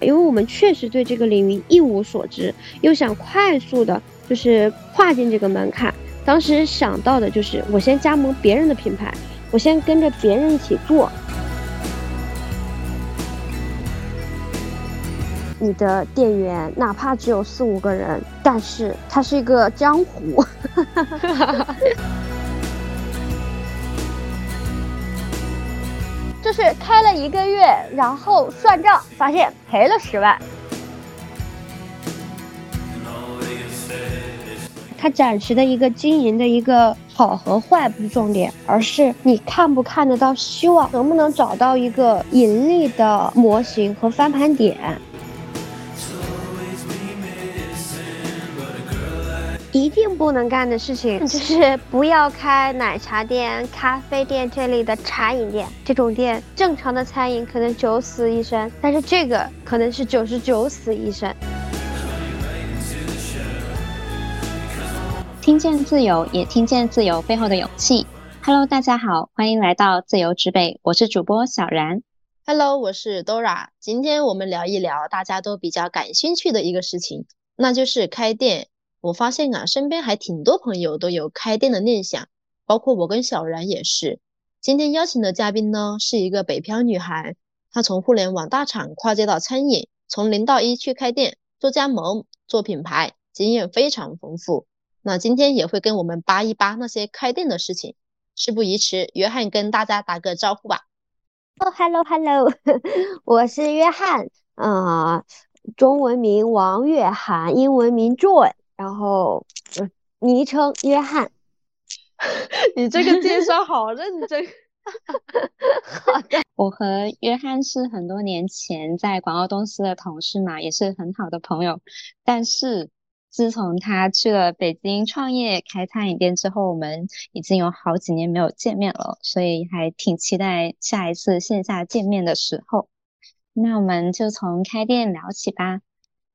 因为我们确实对这个领域一无所知，又想快速的，就是跨进这个门槛。当时想到的就是，我先加盟别人的品牌，我先跟着别人一起做。你的店员哪怕只有四五个人，但是他是一个江湖。就是开了一个月，然后算账发现赔了十万。他暂时的一个经营的一个好和坏不是重点，而是你看不看得到希望，能不能找到一个盈利的模型和翻盘点。一定不能干的事情就是不要开奶茶店、咖啡店这类的茶饮店。这种店，正常的餐饮可能九死一生，但是这个可能是九十九死一生。听见自由，也听见自由背后的勇气。Hello，大家好，欢迎来到自由之北，我是主播小然。Hello，我是 Dora。今天我们聊一聊大家都比较感兴趣的一个事情，那就是开店。我发现啊，身边还挺多朋友都有开店的念想，包括我跟小然也是。今天邀请的嘉宾呢，是一个北漂女孩，她从互联网大厂跨界到餐饮，从零到一去开店、做加盟、做品牌，经验非常丰富。那今天也会跟我们扒一扒那些开店的事情。事不宜迟，约翰跟大家打个招呼吧。哦，Hello，Hello，我是约翰，啊，中文名王月涵，英文名 Joy。然后，昵称约翰，你这个介绍好认真。好的，我和约翰是很多年前在广告公司的同事嘛，也是很好的朋友。但是自从他去了北京创业开餐饮店之后，我们已经有好几年没有见面了，所以还挺期待下一次线下见面的时候。那我们就从开店聊起吧。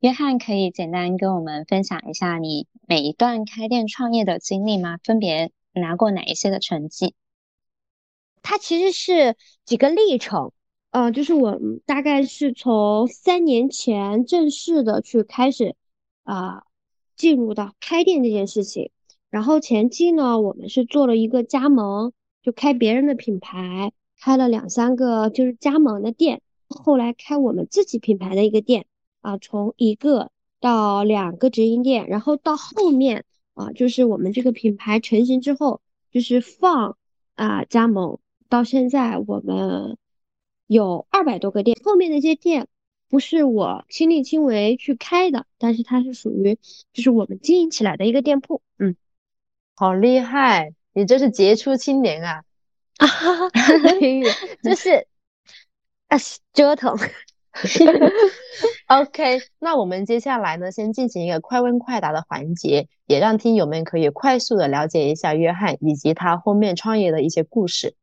约翰，可以简单跟我们分享一下你每一段开店创业的经历吗？分别拿过哪一些的成绩？它其实是几个历程，呃，就是我大概是从三年前正式的去开始啊，进入到开店这件事情。然后前期呢，我们是做了一个加盟，就开别人的品牌，开了两三个就是加盟的店，后来开我们自己品牌的一个店。啊，从一个到两个直营店，然后到后面啊，就是我们这个品牌成型之后，就是放啊加盟，到现在我们有二百多个店。后面那些店不是我亲力亲为去开的，但是它是属于就是我们经营起来的一个店铺。嗯，好厉害，你这是杰出青年啊！啊哈哈，就是啊折腾。OK，那我们接下来呢，先进行一个快问快答的环节，也让听友们可以快速的了解一下约翰以及他后面创业的一些故事。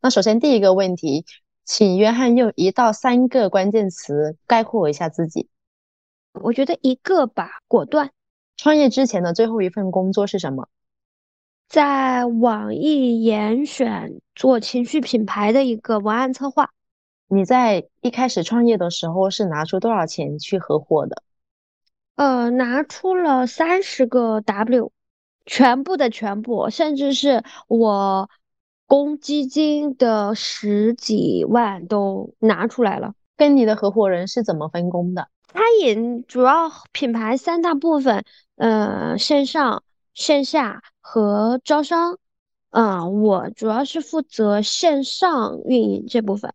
那首先第一个问题，请约翰用一到三个关键词概括一下自己。我觉得一个吧，果断。创业之前的最后一份工作是什么？在网易严选做情绪品牌的一个文案策划。你在一开始创业的时候是拿出多少钱去合伙的？呃，拿出了三十个 W，全部的全部，甚至是我公积金的十几万都拿出来了。跟你的合伙人是怎么分工的？餐饮主要品牌三大部分，呃，线上、线下和招商。嗯，我主要是负责线上运营这部分。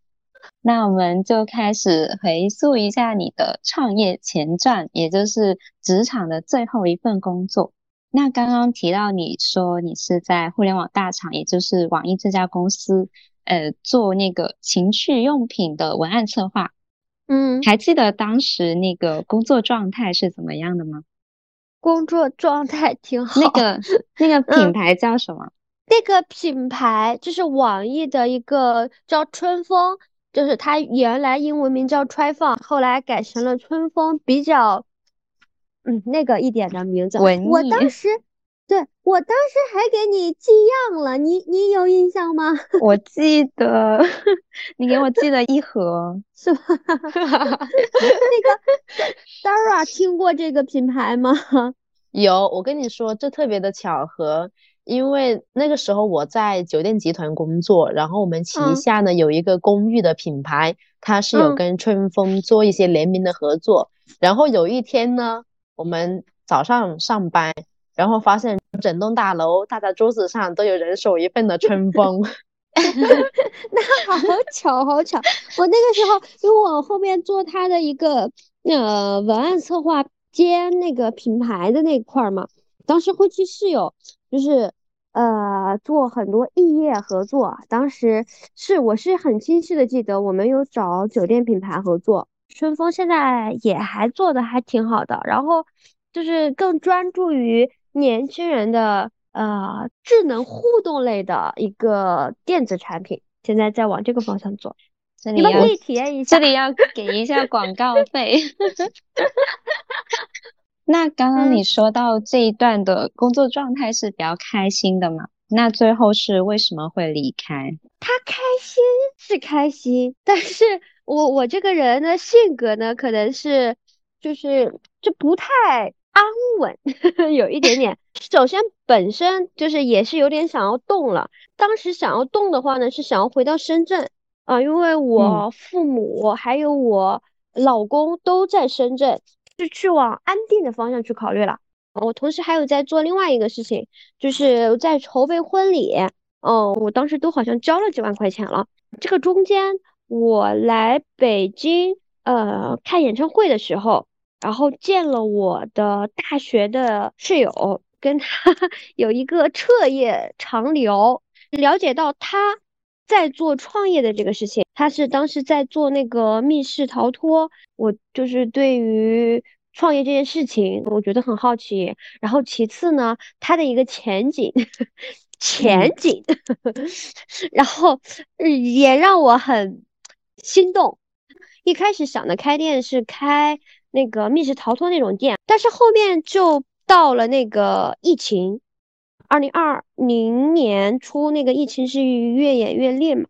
那我们就开始回溯一下你的创业前传，也就是职场的最后一份工作。那刚刚提到你说你是在互联网大厂，也就是网易这家公司，呃，做那个情趣用品的文案策划。嗯，还记得当时那个工作状态是怎么样的吗？工作状态挺好。那个 那个品牌叫什么？那个品牌就是网易的一个叫春风。就是它原来英文名叫 Try Fun，后来改成了春风，比较嗯那个一点的名字。文我当时对我当时还给你寄样了，你你有印象吗？我记得你给我寄了一盒，是吧？那个 Dara 听过这个品牌吗？有，我跟你说，这特别的巧合，因为那个时候我在酒店集团工作，然后我们旗下呢有一个公寓的品牌，它是有跟春风做一些联名的合作。然后有一天呢，我们早上上班，然后发现整栋大楼大家桌子上都有人手一份的春风，那好巧，好巧！我那个时候因为我后面做他的一个呃文案策划兼那个品牌的那块儿嘛，当时会去室友就是呃做很多异业合作，当时是我是很清晰的记得我们有找酒店品牌合作。春风现在也还做的还挺好的，然后就是更专注于年轻人的呃智能互动类的一个电子产品，现在在往这个方向做。你们可以体验一下，这里要给一下广告费。那刚刚你说到这一段的工作状态是比较开心的嘛？那最后是为什么会离开？他开心是开心，但是。我我这个人的性格呢，可能是就是就不太安稳，有一点点。首先本身就是也是有点想要动了。当时想要动的话呢，是想要回到深圳啊，因为我父母还有我老公都在深圳，是去往安定的方向去考虑了。我同时还有在做另外一个事情，就是在筹备婚礼。嗯，我当时都好像交了几万块钱了，这个中间。我来北京呃看演唱会的时候，然后见了我的大学的室友，跟他 有一个彻夜长聊，了解到他在做创业的这个事情。他是当时在做那个密室逃脱，我就是对于创业这件事情，我觉得很好奇。然后其次呢，他的一个前景。前景，然后也让我很。心动，一开始想的开店是开那个密室逃脱那种店，但是后面就到了那个疫情，二零二零年初那个疫情是越演越烈嘛。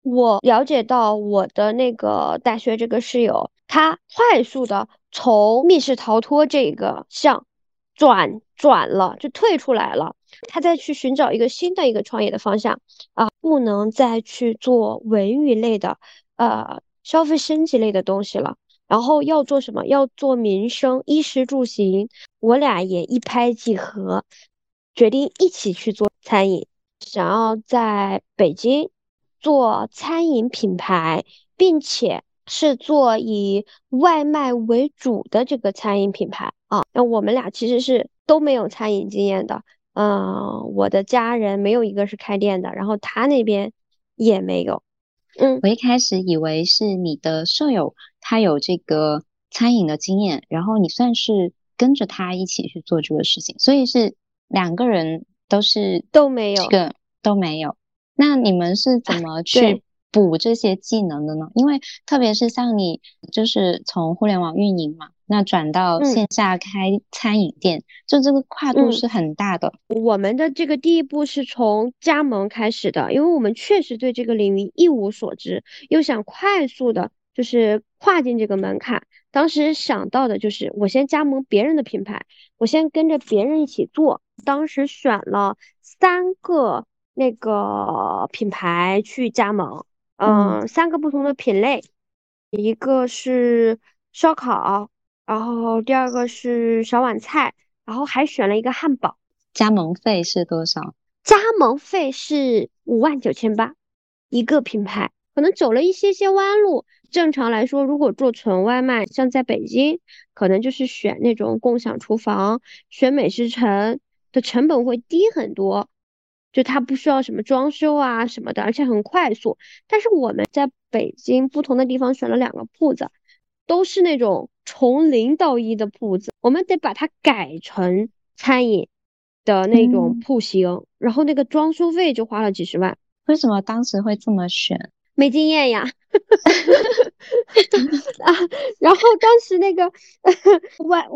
我了解到我的那个大学这个室友，他快速的从密室逃脱这个项转转了，就退出来了，他再去寻找一个新的一个创业的方向啊，不能再去做文娱类的。呃，消费升级类的东西了，然后要做什么？要做民生，衣食住行。我俩也一拍即合，决定一起去做餐饮，想要在北京做餐饮品牌，并且是做以外卖为主的这个餐饮品牌啊。那我们俩其实是都没有餐饮经验的，嗯，我的家人没有一个是开店的，然后他那边也没有。嗯，我一开始以为是你的舍友，他有这个餐饮的经验，然后你算是跟着他一起去做这个事情，所以是两个人都是都没有这个都没有。那你们是怎么去补这些技能的呢？因为特别是像你，就是从互联网运营嘛。那转到线下开餐饮店，就这个跨度是很大的。我们的这个第一步是从加盟开始的，因为我们确实对这个领域一无所知，又想快速的，就是跨进这个门槛。当时想到的就是，我先加盟别人的品牌，我先跟着别人一起做。当时选了三个那个品牌去加盟，嗯，三个不同的品类，一个是烧烤。然后第二个是小碗菜，然后还选了一个汉堡。加盟费是多少？加盟费是五万九千八，一个品牌可能走了一些些弯路。正常来说，如果做纯外卖，像在北京，可能就是选那种共享厨房，选美食城的成本会低很多，就它不需要什么装修啊什么的，而且很快速。但是我们在北京不同的地方选了两个铺子。都是那种从零到一的铺子，我们得把它改成餐饮的那种铺型，然后那个装修费就花了几十万。为什么当时会这么选？没经验呀。啊，然后当时那个 外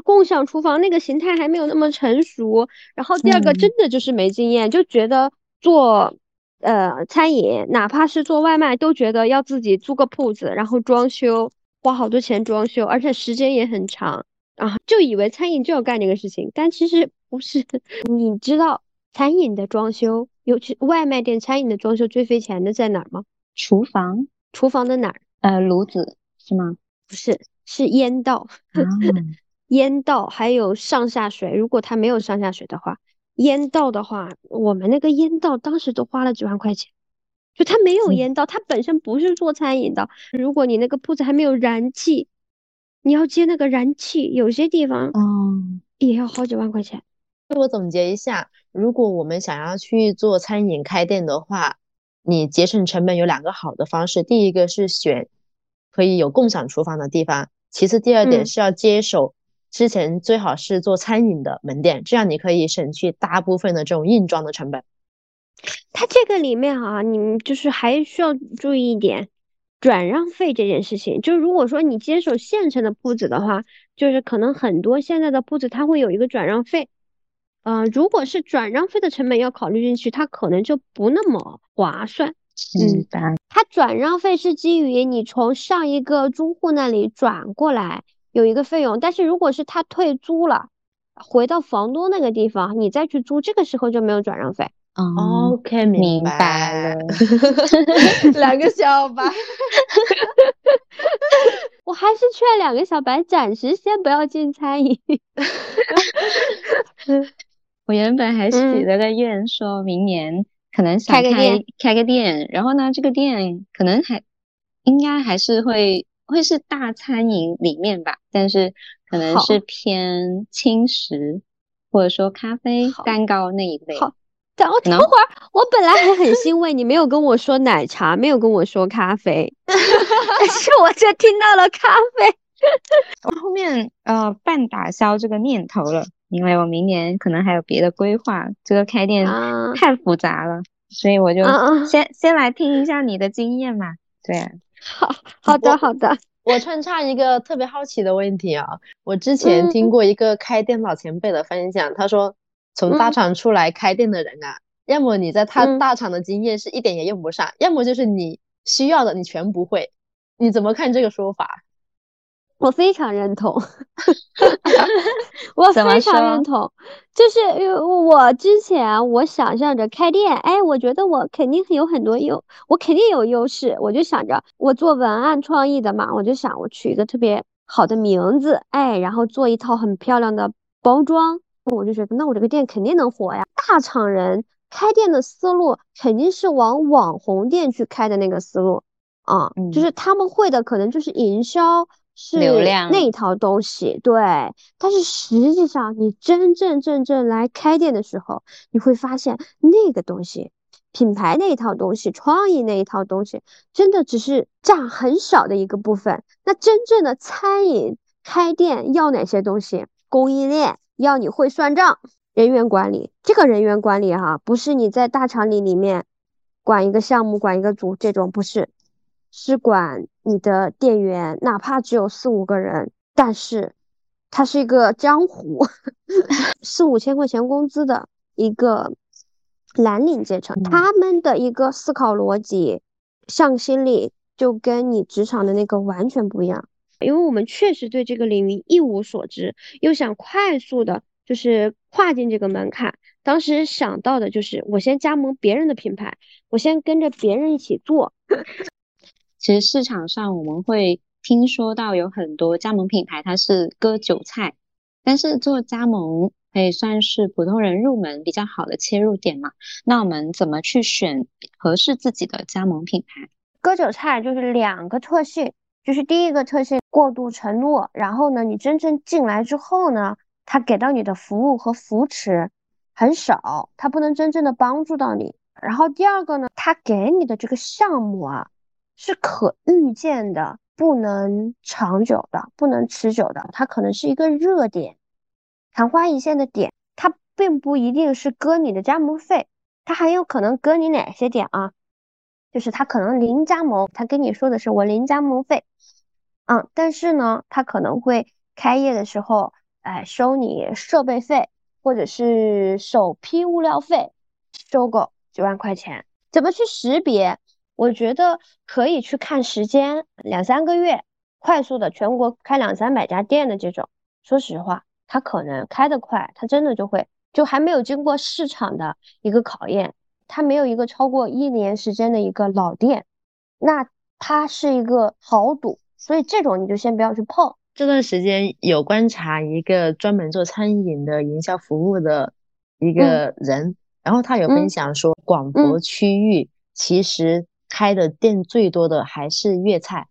共享厨房那个形态还没有那么成熟，然后第二个真的就是没经验，就觉得做呃餐饮，哪怕是做外卖，都觉得要自己租个铺子，然后装修，花好多钱装修，而且时间也很长，然后就以为餐饮就要干这个事情，但其实不是。你知道餐饮的装修，尤其外卖店餐饮的装修最费钱的在哪儿吗？厨房，厨房的哪儿？呃，炉子是吗？不是，是烟道。烟道还有上下水，如果它没有上下水的话，烟道的话，我们那个烟道当时都花了几万块钱。就它没有烟道，它本身不是做餐饮的。如果你那个铺子还没有燃气，你要接那个燃气，有些地方嗯也要好几万块钱。我总结一下，如果我们想要去做餐饮开店的话，你节省成本有两个好的方式，第一个是选可以有共享厨房的地方，其次第二点是要接手。之前最好是做餐饮的门店，这样你可以省去大部分的这种硬装的成本。它这个里面啊，你就是还需要注意一点，转让费这件事情。就如果说你接手现成的铺子的话，就是可能很多现在的铺子它会有一个转让费。嗯，如果是转让费的成本要考虑进去，它可能就不那么划算。嗯，它转让费是基于你从上一个租户那里转过来。有一个费用，但是如果是他退租了，回到房东那个地方，你再去租，这个时候就没有转让费。OK，明白了。两个小白，我还是劝两个小白暂时先不要进餐饮。我原本还许了个愿，说明年可能想开开个店，然后呢，这个店可能还应该还是会。会是大餐饮里面吧，但是可能是偏轻食，或者说咖啡、蛋糕那一类。好，等我等会儿，我本来还很欣慰，你没有跟我说奶茶，没有跟我说咖啡，但是我却听到了咖啡。我后面呃半打消这个念头了，因为我明年可能还有别的规划，这个开店太复杂了，所以我就先先来听一下你的经验嘛。对。好 好的好的，我穿插一个特别好奇的问题啊，我之前听过一个开店老前辈的分享，他说从大厂出来开店的人啊，要么你在他大厂的经验是一点也用不上，要么就是你需要的你全不会，你怎么看这个说法？我非常认同 我非常认同，就是因为我之前我想象着开店，哎，我觉得我肯定有很多优，我肯定有优势，我就想着我做文案创意的嘛，我就想我取一个特别好的名字，哎，然后做一套很漂亮的包装，我就觉得那我这个店肯定能火呀。大厂人开店的思路肯定是往网红店去开的那个思路啊，就是他们会的可能就是营销。是流量那一套东西，对。但是实际上，你真真正正来开店的时候，你会发现那个东西，品牌那一套东西，创意那一套东西，真的只是占很少的一个部分。那真正的餐饮开店要哪些东西？供应链要你会算账，人员管理。这个人员管理哈，不是你在大厂里里面管一个项目、管一个组这种，不是。是管你的店员，哪怕只有四五个人，但是他是一个江湖，四五千块钱工资的一个蓝领阶层，他们的一个思考逻辑、向心力就跟你职场的那个完全不一样。因为我们确实对这个领域一无所知，又想快速的，就是跨进这个门槛，当时想到的就是我先加盟别人的品牌，我先跟着别人一起做。其实市场上我们会听说到有很多加盟品牌，它是割韭菜，但是做加盟可以算是普通人入门比较好的切入点嘛。那我们怎么去选合适自己的加盟品牌？割韭菜就是两个特性，就是第一个特性过度承诺，然后呢，你真正进来之后呢，他给到你的服务和扶持很少，他不能真正的帮助到你。然后第二个呢，他给你的这个项目啊。是可预见的，不能长久的，不能持久的。它可能是一个热点，昙花一现的点。它并不一定是割你的加盟费，它很有可能割你哪些点啊？就是他可能零加盟，他跟你说的是我零加盟费，嗯，但是呢，他可能会开业的时候，哎，收你设备费或者是首批物料费，收够几万块钱。怎么去识别？我觉得可以去看时间，两三个月，快速的全国开两三百家店的这种，说实话，它可能开得快，它真的就会就还没有经过市场的一个考验，它没有一个超过一年时间的一个老店，那它是一个豪赌，所以这种你就先不要去碰。这段时间有观察一个专门做餐饮的营销服务的一个人，然后他有分享说，广博区域其实。开的店最多的还是粤菜，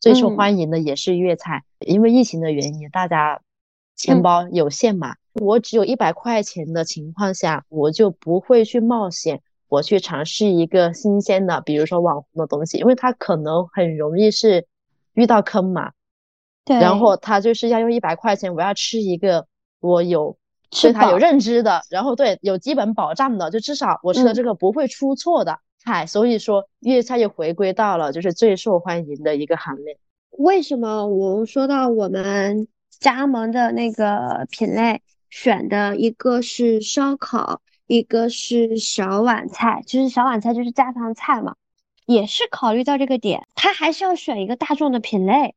最受欢迎的也是粤菜。因为疫情的原因，大家钱包有限嘛，我只有一百块钱的情况下，我就不会去冒险，我去尝试一个新鲜的，比如说网红的东西，因为它可能很容易是遇到坑嘛。对。然后他就是要用一百块钱，我要吃一个我有对他有认知的，然后对有基本保障的，就至少我吃的这个不会出错的。菜，所以说粤菜又回归到了就是最受欢迎的一个行列。为什么我说到我们加盟的那个品类选的一个是烧烤，一个是小碗菜，其实小碗菜就是家常菜嘛，也是考虑到这个点，它还是要选一个大众的品类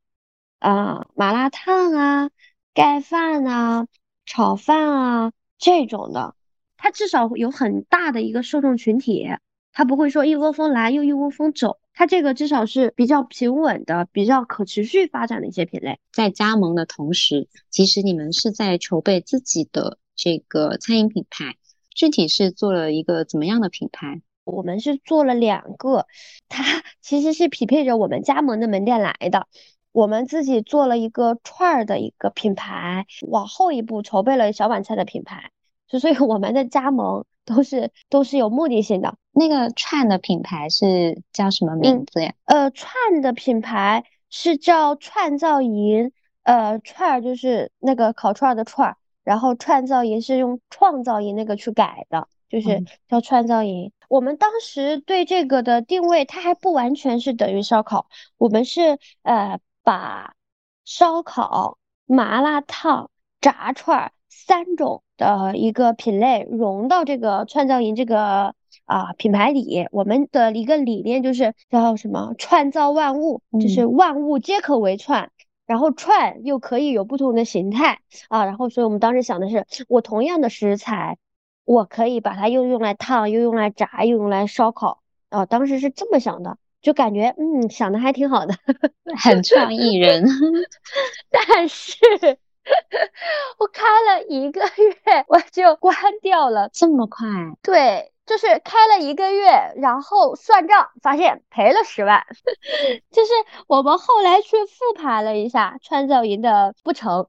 啊，麻辣烫啊、盖饭啊、炒饭啊这种的，它至少有很大的一个受众群体。它不会说一窝蜂来又一窝蜂走，它这个至少是比较平稳的、比较可持续发展的一些品类。在加盟的同时，其实你们是在筹备自己的这个餐饮品牌，具体是做了一个怎么样的品牌？我们是做了两个，它 其实是匹配着我们加盟的门店来的。我们自己做了一个串儿的一个品牌，往后一步筹备了小碗菜的品牌。就所以我们的加盟都是都是有目的性的。那个串的品牌是叫什么名字呀？呃，串的品牌是叫串造营。呃，串就是那个烤串的串，然后串造营是用创造营那个去改的，就是叫串造营。我们当时对这个的定位，它还不完全是等于烧烤，我们是呃把烧烤、麻辣烫、炸串三种。的一个品类融到这个创造营这个啊品牌里，我们的一个理念就是叫什么？创造万物，就是万物皆可为串，然后串又可以有不同的形态啊，然后所以我们当时想的是，我同样的食材，我可以把它又用来烫，又用来炸，又用来烧烤。啊，当时是这么想的，就感觉嗯想的还挺好的，很创意人，但是。我开了一个月，我就关掉了，这么快？对，就是开了一个月，然后算账发现赔了十万。就是我们后来去复盘了一下创造营的不成，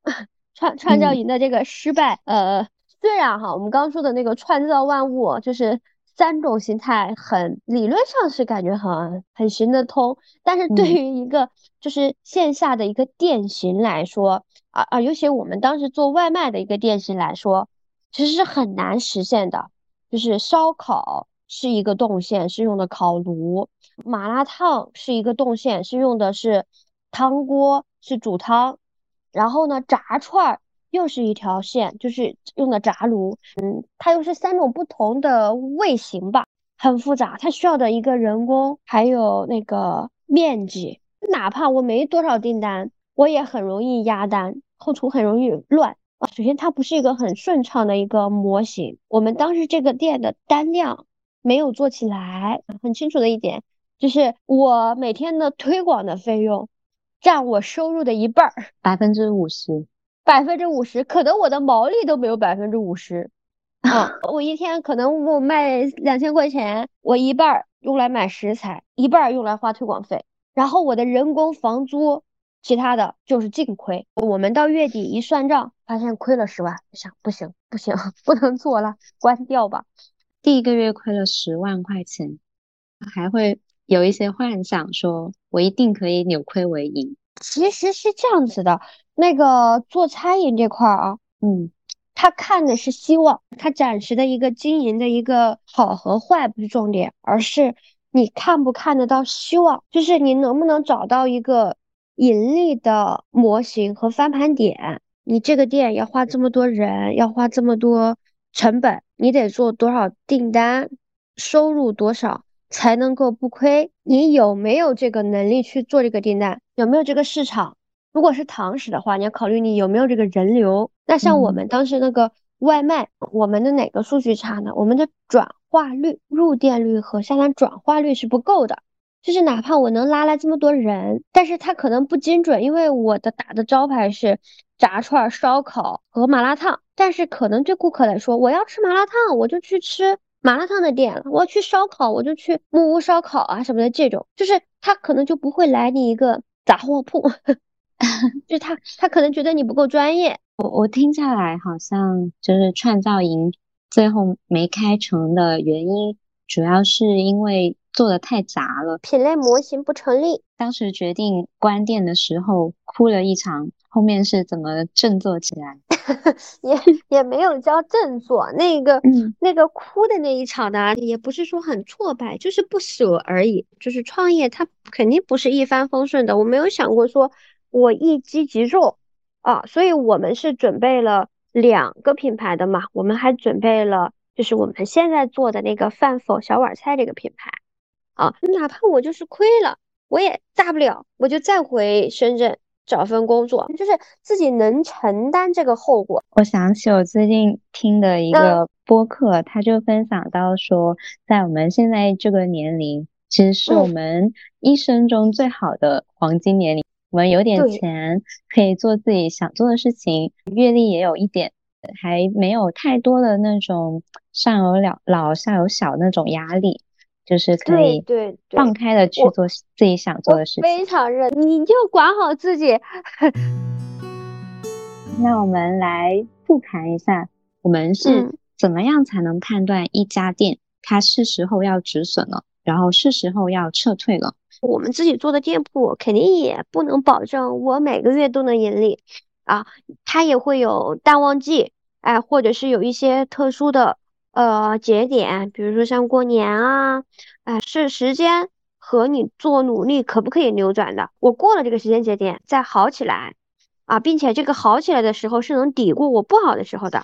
创创造营的这个失败。呃，虽然哈，我们刚说的那个创造万物，就是三种形态，很理论上是感觉很很行得通，但是对于一个就是线下的一个店型来说。啊啊！尤其我们当时做外卖的一个店型来说，其实是很难实现的。就是烧烤是一个动线，是用的烤炉；麻辣烫是一个动线，是用的是汤锅，是煮汤。然后呢，炸串儿又是一条线，就是用的炸炉。嗯，它又是三种不同的味型吧，很复杂。它需要的一个人工，还有那个面积。哪怕我没多少订单。我也很容易压单，后厨很容易乱啊。首先，它不是一个很顺畅的一个模型。我们当时这个店的单量没有做起来，很清楚的一点就是，我每天的推广的费用占我收入的一半儿，百分之五十，百分之五十，可能我的毛利都没有百分之五十啊。我一天可能我卖两千块钱，我一半儿用来买食材，一半儿用来花推广费，然后我的人工、房租。其他的就是净亏。我们到月底一算账，发现亏了十万，想不行不行，不能做了，关掉吧。第一个月亏了十万块钱，还会有一些幻想，说我一定可以扭亏为盈。其实是这样子的，那个做餐饮这块儿啊，嗯，他看的是希望，他暂时的一个经营的一个好和坏不是重点，而是你看不看得到希望，就是你能不能找到一个。盈利的模型和翻盘点，你这个店要花这么多人，要花这么多成本，你得做多少订单，收入多少才能够不亏？你有没有这个能力去做这个订单？有没有这个市场？如果是堂食的话，你要考虑你有没有这个人流。那像我们当时那个外卖，我们的哪个数据差呢？我们的转化率、入店率和下单转化率是不够的。就是哪怕我能拉来这么多人，但是他可能不精准，因为我的打的招牌是炸串、烧烤和麻辣烫，但是可能对顾客来说，我要吃麻辣烫，我就去吃麻辣烫的店了；我要去烧烤，我就去木屋烧烤啊什么的。这种就是他可能就不会来你一个杂货铺，就他他可能觉得你不够专业。我我听下来好像就是创造营最后没开成的原因，主要是因为。做的太杂了，品类模型不成立。当时决定关店的时候哭了一场，后面是怎么振作起来？也也没有叫振作，那个那个哭的那一场呢，也不是说很挫败，就是不舍而已。就是创业，它肯定不是一帆风顺的。我没有想过说我一击即中啊，所以我们是准备了两个品牌的嘛，我们还准备了就是我们现在做的那个饭否小碗菜这个品牌。啊，哪怕我就是亏了，我也大不了，我就再回深圳找份工作，就是自己能承担这个后果。我想起我最近听的一个播客，他就分享到说，在我们现在这个年龄，其实是我们一生中最好的黄金年龄。我们有点钱，可以做自己想做的事情，阅历也有一点，还没有太多的那种上有老老下有小那种压力。就是可以对放开的去做自己想做的事情，非常认，你就管好自己。那我们来复盘一下，我们是怎么样才能判断一家店它是时候要止损了，然后是时候要撤退了？我们自己做的店铺肯定也不能保证我每个月都能盈利啊，它也会有淡旺季，哎，或者是有一些特殊的。呃，节点，比如说像过年啊，哎，是时间和你做努力可不可以扭转的？我过了这个时间节点再好起来啊，并且这个好起来的时候是能抵过我不好的时候的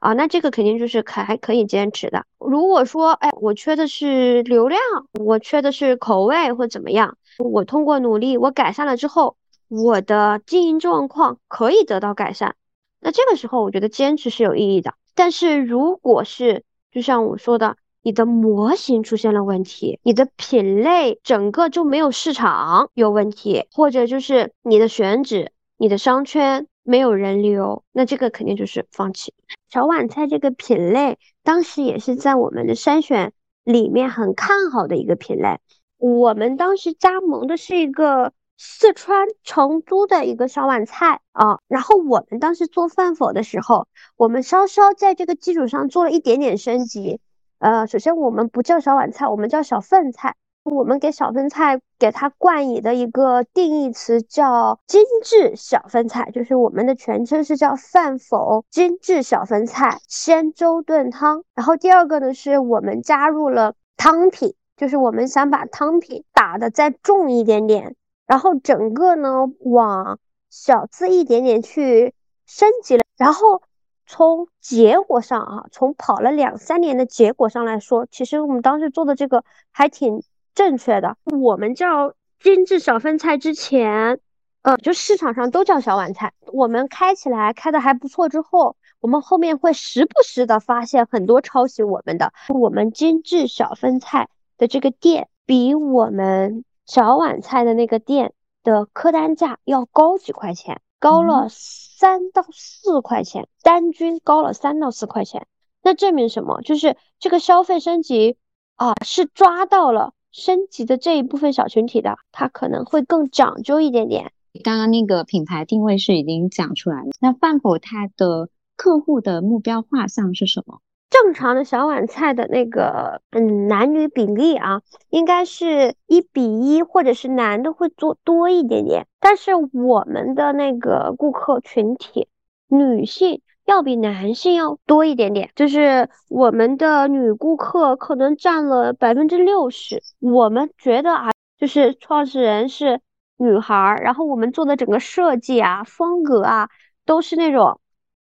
啊，那这个肯定就是可还可以坚持的。如果说，哎，我缺的是流量，我缺的是口味或怎么样，我通过努力我改善了之后，我的经营状况可以得到改善，那这个时候我觉得坚持是有意义的。但是如果是就像我说的，你的模型出现了问题，你的品类整个就没有市场有问题，或者就是你的选址、你的商圈没有人流，那这个肯定就是放弃。小碗菜这个品类，当时也是在我们的筛选里面很看好的一个品类。我们当时加盟的是一个。四川成都的一个小碗菜啊，然后我们当时做饭否的时候，我们稍稍在这个基础上做了一点点升级。呃，首先我们不叫小碗菜，我们叫小份菜。我们给小份菜给它冠以的一个定义词叫精致小分菜，就是我们的全称是叫饭否精致小分菜鲜粥炖汤。然后第二个呢，是我们加入了汤品，就是我们想把汤品打的再重一点点。然后整个呢往小资一点点去升级了，然后从结果上啊，从跑了两三年的结果上来说，其实我们当时做的这个还挺正确的。我们叫精致小分菜之前，呃，就市场上都叫小碗菜。我们开起来开的还不错之后，我们后面会时不时的发现很多抄袭我们的。我们精致小分菜的这个店比我们。小碗菜的那个店的客单价要高几块钱，高了三到四块钱，单均高了三到四块钱。那证明什么？就是这个消费升级啊，是抓到了升级的这一部分小群体的，它可能会更讲究一点点。刚刚那个品牌定位是已经讲出来了，那饭否它的客户的目标画像是什么？正常的小碗菜的那个，嗯，男女比例啊，应该是一比一，或者是男的会做多一点点。但是我们的那个顾客群体，女性要比男性要多一点点，就是我们的女顾客可能占了百分之六十。我们觉得啊，就是创始人是女孩，然后我们做的整个设计啊、风格啊，都是那种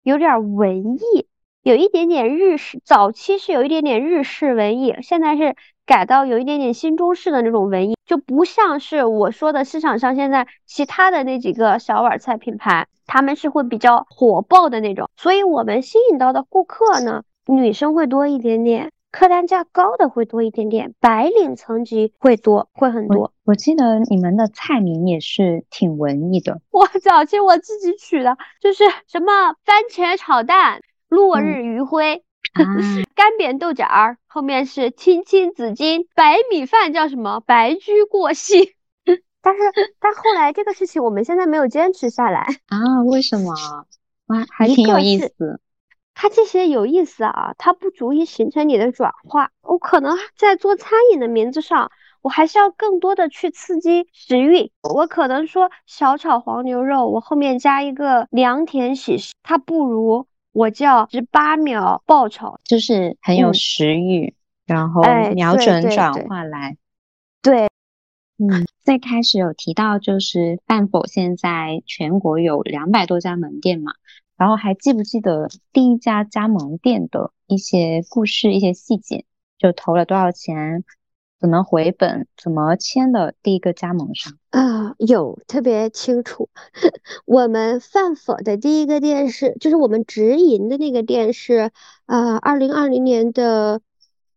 有点文艺，有一点点日式。早期是有一点点日式文艺，现在是改到有一点点新中式的那种文艺，就不像是我说的市场上现在其他的那几个小碗菜品牌，他们是会比较火爆的那种。所以我们吸引到的顾客呢，女生会多一点点。客单价高的会多一点点，白领层级会多，会很多。我记得你们的菜名也是挺文艺的。我早期我自己取的，就是什么番茄炒蛋、落日余晖、干煸豆角儿，后面是青青子衿，白米饭叫什么白驹过隙。但是，但后来这个事情我们现在没有坚持下来 啊？为什么？哇，还挺有意思。它这些有意思啊，它不足以形成你的转化。我可能在做餐饮的名字上，我还是要更多的去刺激食欲。我可能说小炒黄牛肉，我后面加一个良田喜事，它不如我叫十八秒爆炒，就是很有食欲，然后瞄准转化来。对，嗯，最开始有提到就是饭否现在全国有两百多家门店嘛。然后还记不记得第一家加盟店的一些故事、一些细节？就投了多少钱，怎么回本，怎么签的第一个加盟商啊？有特别清楚。我们饭否的第一个店是，就是我们直营的那个店是，呃，二零二零年的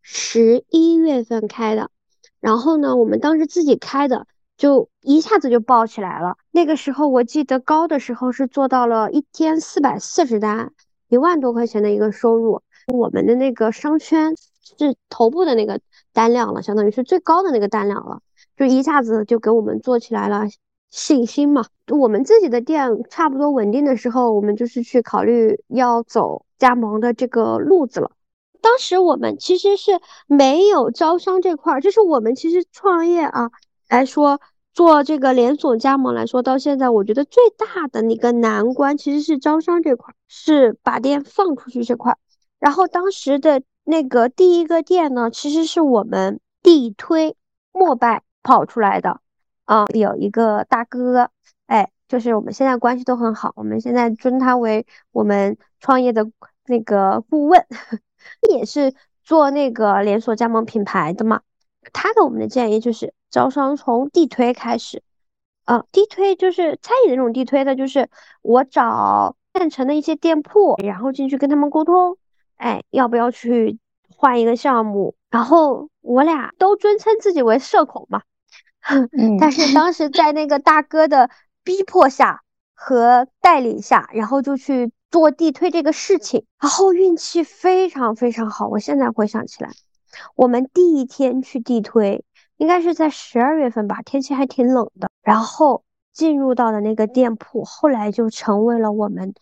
十一月份开的。然后呢，我们当时自己开的。就一下子就爆起来了。那个时候我记得高的时候是做到了一天四百四十单，一万多块钱的一个收入。我们的那个商圈是头部的那个单量了，相当于是最高的那个单量了，就一下子就给我们做起来了信心嘛。我们自己的店差不多稳定的时候，我们就是去考虑要走加盟的这个路子了。当时我们其实是没有招商这块儿，就是我们其实创业啊。来说做这个连锁加盟来说，到现在我觉得最大的那个难关其实是招商这块，是把店放出去这块。然后当时的那个第一个店呢，其实是我们地推莫拜跑出来的啊，有一个大哥，哎，就是我们现在关系都很好，我们现在尊他为我们创业的那个顾问，也是做那个连锁加盟品牌的嘛。他给我们的建议就是招商从地推开始，啊，地推就是餐饮的那种地推的，就是我找县城的一些店铺，然后进去跟他们沟通，哎，要不要去换一个项目？然后我俩都尊称自己为社恐嘛，但是当时在那个大哥的逼迫下和带领下，然后就去做地推这个事情，然后运气非常非常好，我现在回想起来。我们第一天去地推，应该是在十二月份吧，天气还挺冷的。然后进入到的那个店铺，后来就成为了我们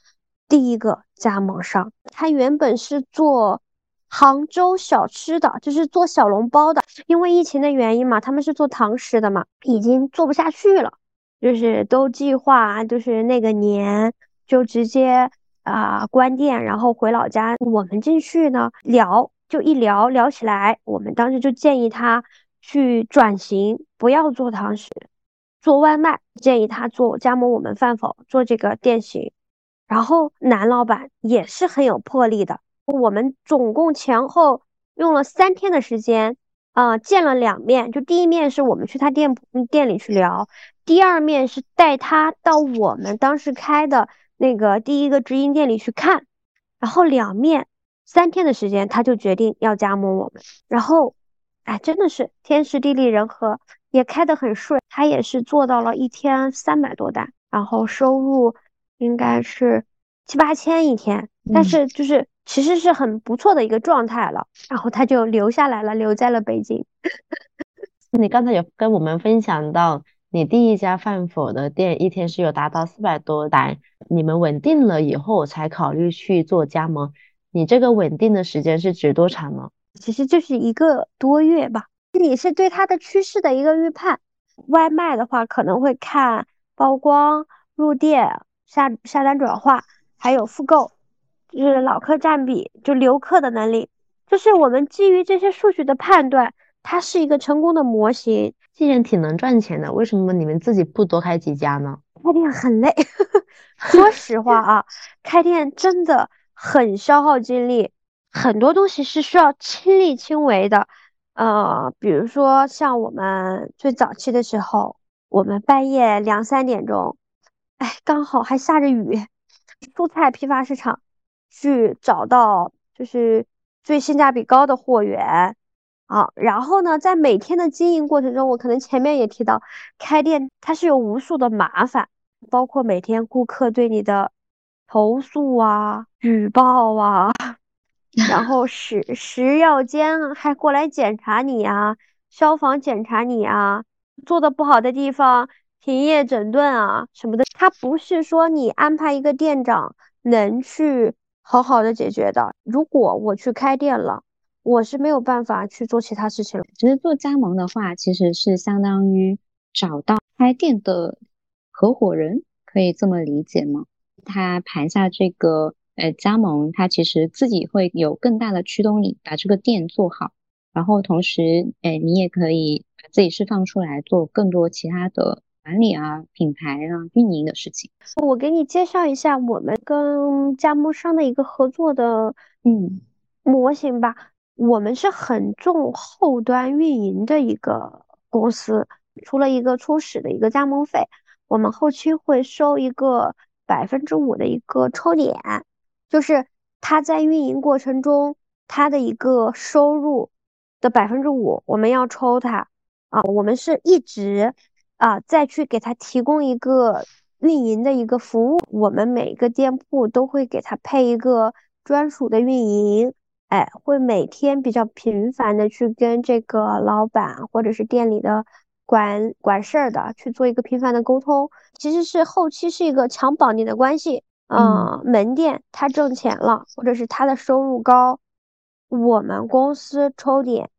第一个加盟商。他原本是做杭州小吃的，就是做小笼包的。因为疫情的原因嘛，他们是做堂食的嘛，已经做不下去了，就是都计划，就是那个年就直接啊关店，然后回老家。我们进去呢聊。就一聊聊起来，我们当时就建议他去转型，不要做堂食，做外卖。建议他做加盟我们饭否，做这个店型。然后男老板也是很有魄力的。我们总共前后用了三天的时间，啊，见了两面。就第一面是我们去他店铺店里去聊，第二面是带他到我们当时开的那个第一个直营店里去看，然后两面。三天的时间，他就决定要加盟我们，然后，哎，真的是天时地利人和，也开得很顺。他也是做到了一天三百多单，然后收入应该是七八千一天，但是就是其实是很不错的一个状态了。然后他就留下来了，留在了北京。你刚才有跟我们分享到，你第一家饭否的店一天是有达到四百多单，你们稳定了以后才考虑去做加盟。你这个稳定的时间是指多长呢？其实就是一个多月吧。你是对它的趋势的一个预判。外卖的话，可能会看曝光、入店、下下单转化，还有复购，就是老客占比，就留客的能力。就是我们基于这些数据的判断，它是一个成功的模型。既然挺能赚钱的，为什么你们自己不多开几家呢？开店很累，说实话啊，开店真的很消耗精力，很多东西是需要亲力亲为的。呃，比如说像我们最早期的时候，我们半夜两三点钟，哎，刚好还下着雨，蔬菜批发市场去找到就是最性价比高的货源。啊，然后呢，在每天的经营过程中，我可能前面也提到，开店它是有无数的麻烦，包括每天顾客对你的投诉啊、举报啊，然 后食食药监还过来检查你啊，消防检查你啊，做的不好的地方停业整顿啊什么的，它不是说你安排一个店长能去好好的解决的。如果我去开店了。我是没有办法去做其他事情了。其实做加盟的话，其实是相当于找到开店的合伙人，可以这么理解吗？他盘下这个呃加盟，他其实自己会有更大的驱动力，把这个店做好。然后同时，哎，你也可以把自己释放出来，做更多其他的管理啊、品牌啊、运营的事情。我给你介绍一下我们跟加盟商的一个合作的嗯模型吧。我们是很重后端运营的一个公司，除了一个初始的一个加盟费，我们后期会收一个百分之五的一个抽点，就是他在运营过程中他的一个收入的百分之五，我们要抽他啊，我们是一直啊再去给他提供一个运营的一个服务，我们每一个店铺都会给他配一个专属的运营。哎，会每天比较频繁的去跟这个老板或者是店里的管管事儿的去做一个频繁的沟通，其实是后期是一个强绑定的关系。嗯，门店他挣钱了，或者是他的收入高，我们公司抽点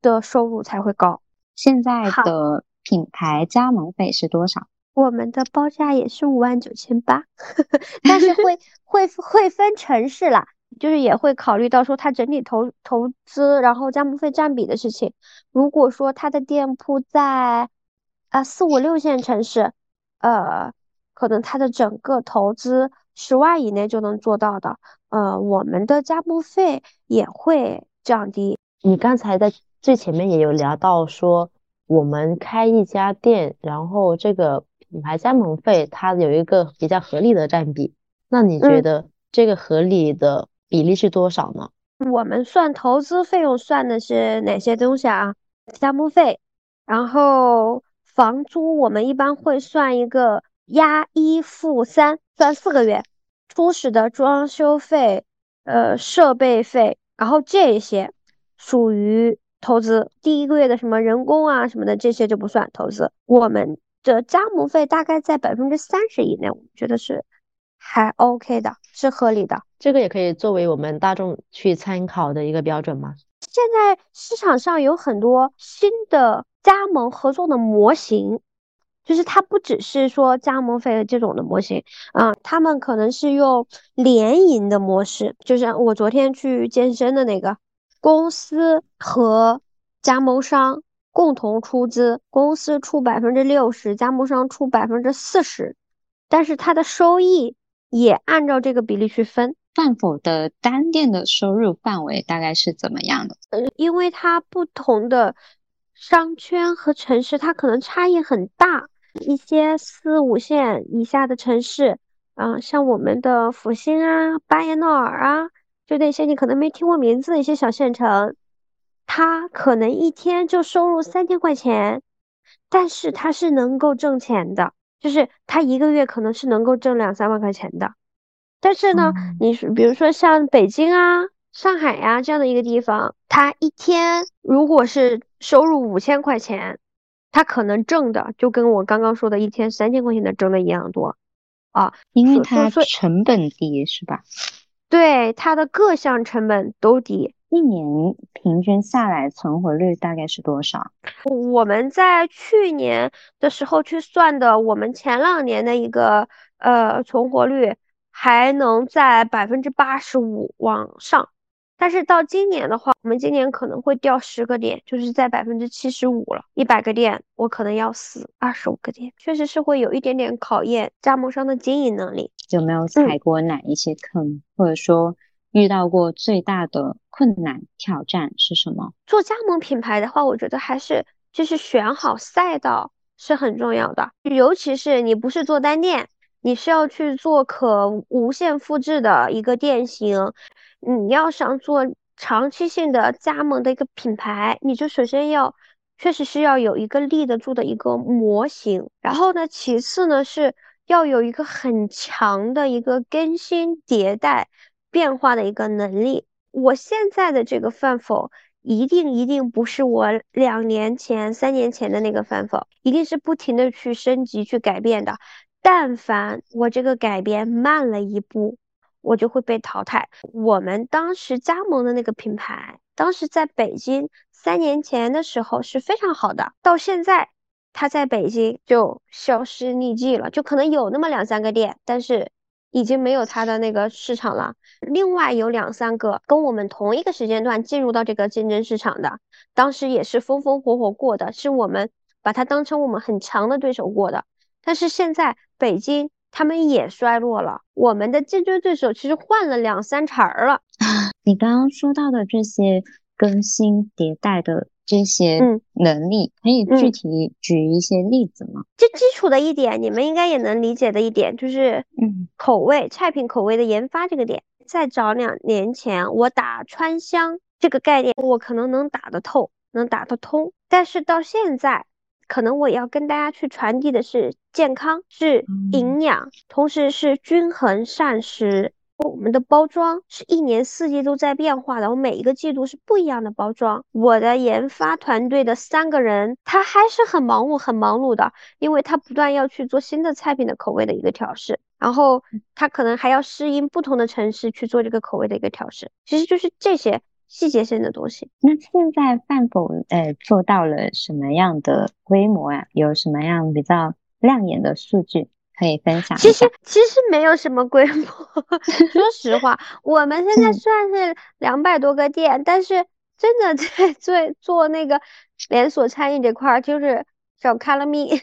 的收入才会高。现在的品牌加盟费是多少？我们的报价也是五万九千八，但是会 会会分城市啦。就是也会考虑到说它整体投投资，然后加盟费占比的事情。如果说它的店铺在啊四五六线城市，呃，可能它的整个投资十万以内就能做到的，呃，我们的加盟费也会降低。你刚才在最前面也有聊到说，我们开一家店，然后这个品牌加盟费它有一个比较合理的占比，那你觉得这个合理的？比例是多少呢？我们算投资费用算的是哪些东西啊？加盟费，然后房租，我们一般会算一个押一付三，算四个月。初始的装修费，呃，设备费，然后这些属于投资。第一个月的什么人工啊什么的，这些就不算投资。我们的加盟费大概在百分之三十以内，我觉得是。还 OK 的，是合理的，这个也可以作为我们大众去参考的一个标准吗？现在市场上有很多新的加盟合作的模型，就是它不只是说加盟费这种的模型，啊，他们可能是用联营的模式，就像我昨天去健身的那个公司和加盟商共同出资，公司出百分之六十，加盟商出百分之四十，但是它的收益。也按照这个比例去分。饭否的单店的收入范围大概是怎么样的？呃，因为它不同的商圈和城市，它可能差异很大。一些四五线以下的城市，啊，像我们的阜新啊、巴彦淖尔啊，就那些你可能没听过名字的一些小县城，他可能一天就收入三千块钱，但是他是能够挣钱的。就是他一个月可能是能够挣两三万块钱的，但是呢，你比如说像北京啊、上海呀这样的一个地方，他一天如果是收入五千块钱，他可能挣的就跟我刚刚说的一天三千块钱的挣的一样多啊，因为他成本低是吧？对，它的各项成本都低。一年平均下来存活率大概是多少？我们在去年的时候去算的，我们前两年的一个呃存活率还能在百分之八十五往上。但是到今年的话，我们今年可能会掉十个点，就是在百分之七十五了。一百个店，我可能要死二十五个店，确实是会有一点点考验加盟商的经营能力。有没有踩过哪一些坑，或者说遇到过最大的困难挑战是什么？做加盟品牌的话，我觉得还是就是选好赛道是很重要的，尤其是你不是做单店，你是要去做可无限复制的一个店型。你要想做长期性的加盟的一个品牌，你就首先要确实是要有一个立得住的一个模型，然后呢，其次呢是要有一个很强的一个更新迭代变化的一个能力。我现在的这个范否一定一定不是我两年前、三年前的那个范否，一定是不停的去升级、去改变的。但凡我这个改变慢了一步，我就会被淘汰。我们当时加盟的那个品牌，当时在北京三年前的时候是非常好的，到现在它在北京就销失匿迹了，就可能有那么两三个店，但是已经没有它的那个市场了。另外有两三个跟我们同一个时间段进入到这个竞争市场的，当时也是风风火火过的，是我们把它当成我们很强的对手过的。但是现在北京。他们也衰落了，我们的竞争对手其实换了两三茬儿了。你刚刚说到的这些更新迭代的这些能力，可以具体举一些例子吗？最基础的一点，你们应该也能理解的一点，就是嗯，口味菜品口味的研发这个点。再早两年前，我打川香这个概念，我可能能打得透，能打得通，但是到现在。可能我要跟大家去传递的是健康，是营养，同时是均衡膳食。我们的包装是一年四季都在变化的，我每一个季度是不一样的包装。我的研发团队的三个人，他还是很忙碌，很忙碌的，因为他不断要去做新的菜品的口味的一个调试，然后他可能还要适应不同的城市去做这个口味的一个调试。其实就是这些。细节性的东西。那现在饭否呃做到了什么样的规模啊？有什么样比较亮眼的数据可以分享？其实其实没有什么规模，说实话，我们现在算是两百多个店，但是真的在做做那个连锁餐饮这块儿，就是找卡拉米，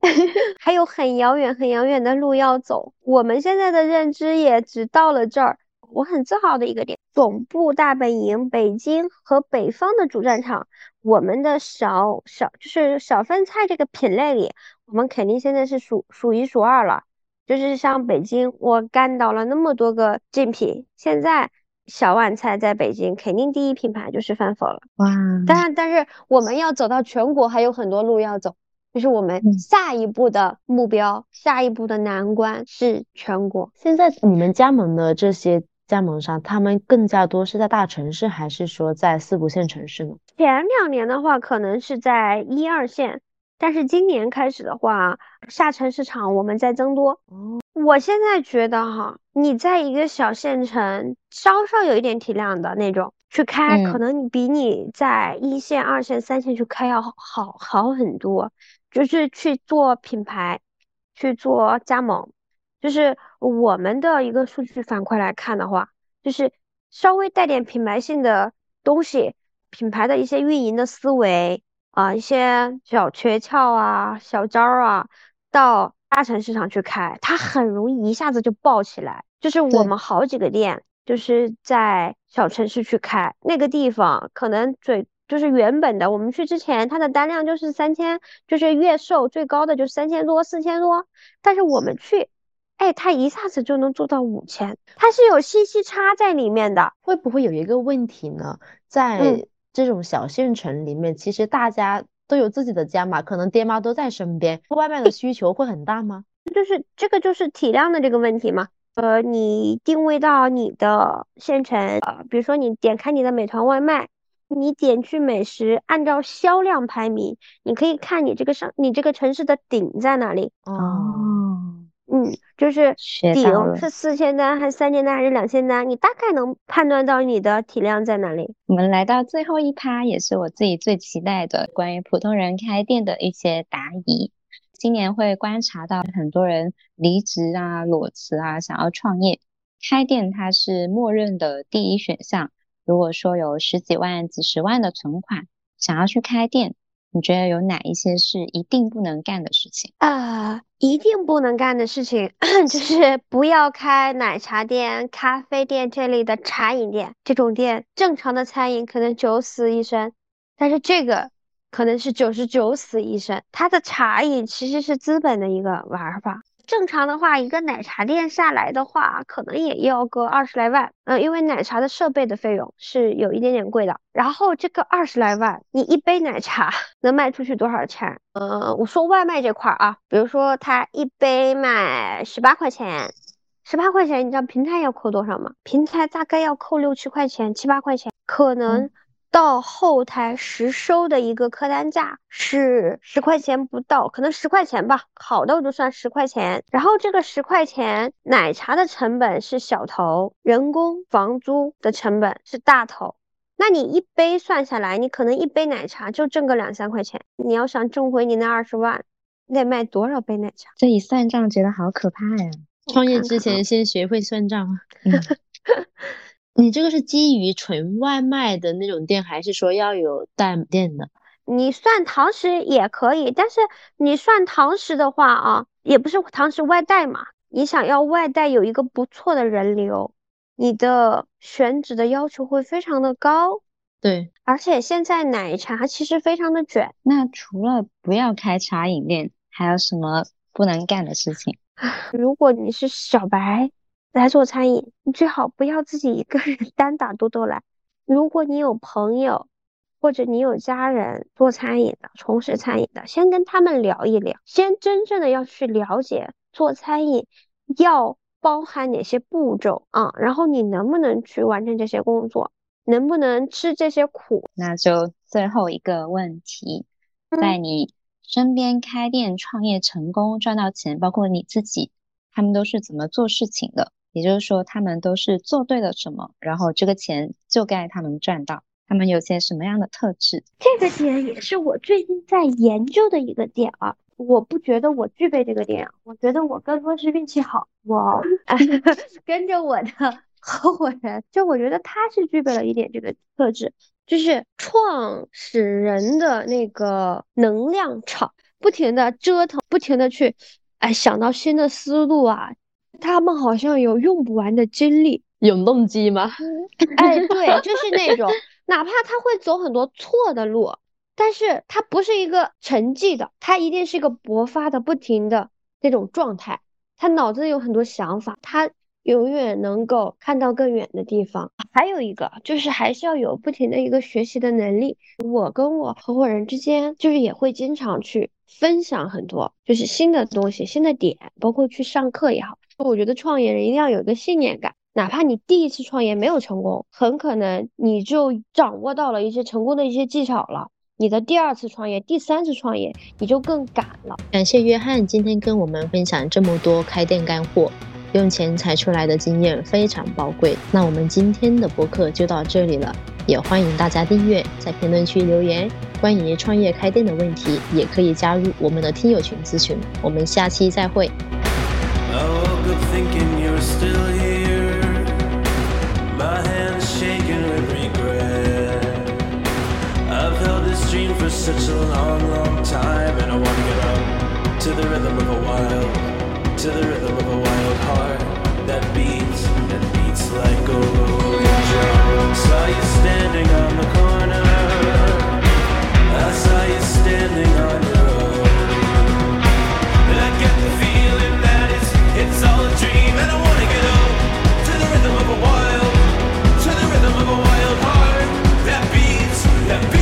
还有很遥远很遥远的路要走。我们现在的认知也只到了这儿。我很自豪的一个点，总部大本营北京和北方的主战场，我们的小小就是小饭菜这个品类里，我们肯定现在是数数一数二了。就是像北京，我干到了那么多个竞品，现在小碗菜在北京肯定第一品牌就是饭否了。哇！当然，但是我们要走到全国还有很多路要走，就是我们下一步的目标，下一步的难关是全国。现在你们加盟的这些。加盟商他们更加多是在大城市，还是说在四五线城市呢？前两年的话，可能是在一二线，但是今年开始的话，下沉市场我们在增多。哦，我现在觉得哈，你在一个小县城，稍稍有一点体量的那种去开，可能你比你在一线、二线、三线去开要好好很多。就是去做品牌，去做加盟。就是我们的一个数据反馈来看的话，就是稍微带点品牌性的东西，品牌的一些运营的思维啊，一些小诀窍啊、小招啊，到大城市场去开，它很容易一下子就爆起来。就是我们好几个店，就是在小城市去开，那个地方可能最就是原本的，我们去之前，它的单量就是三千，就是月售最高的就三千多、四千多，但是我们去。哎，它一下子就能做到五千，它是有信息差在里面的。会不会有一个问题呢？在这种小县城里面，其实大家都有自己的家嘛，可能爹妈都在身边，外卖的需求会很大吗？就是这个就是体量的这个问题嘛。呃，你定位到你的县城，呃，比如说你点开你的美团外卖，你点去美食，按照销量排名，你可以看你这个上你这个城市的顶在哪里。哦。嗯，就是顶是四千单还是三千单还是两千单，你大概能判断到你的体量在哪里。我们来到最后一趴，也是我自己最期待的关于普通人开店的一些答疑。今年会观察到很多人离职啊、裸辞啊，想要创业，开店它是默认的第一选项。如果说有十几万、几十万的存款，想要去开店，你觉得有哪一些是一定不能干的事情？啊，一定不能干的事情 就是不要开奶茶店、咖啡店这类的茶饮店。这种店，正常的餐饮可能九死一生，但是这个可能是九十九死一生。它的茶饮其实是资本的一个玩法。正常的话，一个奶茶店下来的话，可能也要个二十来万。嗯，因为奶茶的设备的费用是有一点点贵的。然后这个二十来万，你一杯奶茶能卖出去多少钱？嗯，我说外卖这块儿啊，比如说他一杯卖十八块钱，十八块钱，你知道平台要扣多少吗？平台大概要扣六七块钱、七八块钱，可能。到后台实收的一个客单价是十块钱不到，可能十块钱吧，好的我就算十块钱。然后这个十块钱奶茶的成本是小头，人工、房租的成本是大头。那你一杯算下来，你可能一杯奶茶就挣个两三块钱。你要想挣回你那二十万，你得卖多少杯奶茶？这一算账觉得好可怕呀！创业之前先学会算账。你这个是基于纯外卖的那种店，还是说要有带店的？你算堂食也可以，但是你算堂食的话啊，也不是堂食外带嘛。你想要外带有一个不错的人流，你的选址的要求会非常的高。对，而且现在奶茶其实非常的卷。那除了不要开茶饮店，还有什么不能干的事情？如果你是小白。来做餐饮，你最好不要自己一个人单打独斗来。如果你有朋友或者你有家人做餐饮的，从事餐饮的，先跟他们聊一聊，先真正的要去了解做餐饮要包含哪些步骤啊，然后你能不能去完成这些工作，能不能吃这些苦？那就最后一个问题，在你身边开店创业成功赚到钱，包括你自己，他们都是怎么做事情的？也就是说，他们都是做对了什么，然后这个钱就该他们赚到。他们有些什么样的特质？这个点也是我最近在研究的一个点啊。我不觉得我具备这个点，我觉得我更多是运气好。我 跟着我的合伙人，就我觉得他是具备了一点这个特质，就是创始人的那个能量场，不停的折腾，不停的去，哎，想到新的思路啊。他们好像有用不完的精力，永动机吗？哎，对，就是那种，哪怕他会走很多错的路，但是他不是一个沉寂的，他一定是一个勃发的、不停的那种状态。他脑子里有很多想法，他永远能够看到更远的地方。还有一个就是，还是要有不停的一个学习的能力。我跟我合伙人之间，就是也会经常去分享很多，就是新的东西、新的点，包括去上课也好。我觉得创业人一定要有一个信念感，哪怕你第一次创业没有成功，很可能你就掌握到了一些成功的一些技巧了。你的第二次创业、第三次创业，你就更敢了。感谢约翰今天跟我们分享这么多开店干货，用钱财出来的经验非常宝贵。那我们今天的播客就到这里了，也欢迎大家订阅，在评论区留言关于创业开店的问题，也可以加入我们的听友群咨询。我们下期再会。Thinking you're still here. My hands shaking with regret. I've held this dream for such a long, long time, and I wanna get up to the rhythm of a wild, to the rhythm of a wild heart that beats, that beats like drum. Saw you standing on the corner. I saw you standing on Yeah.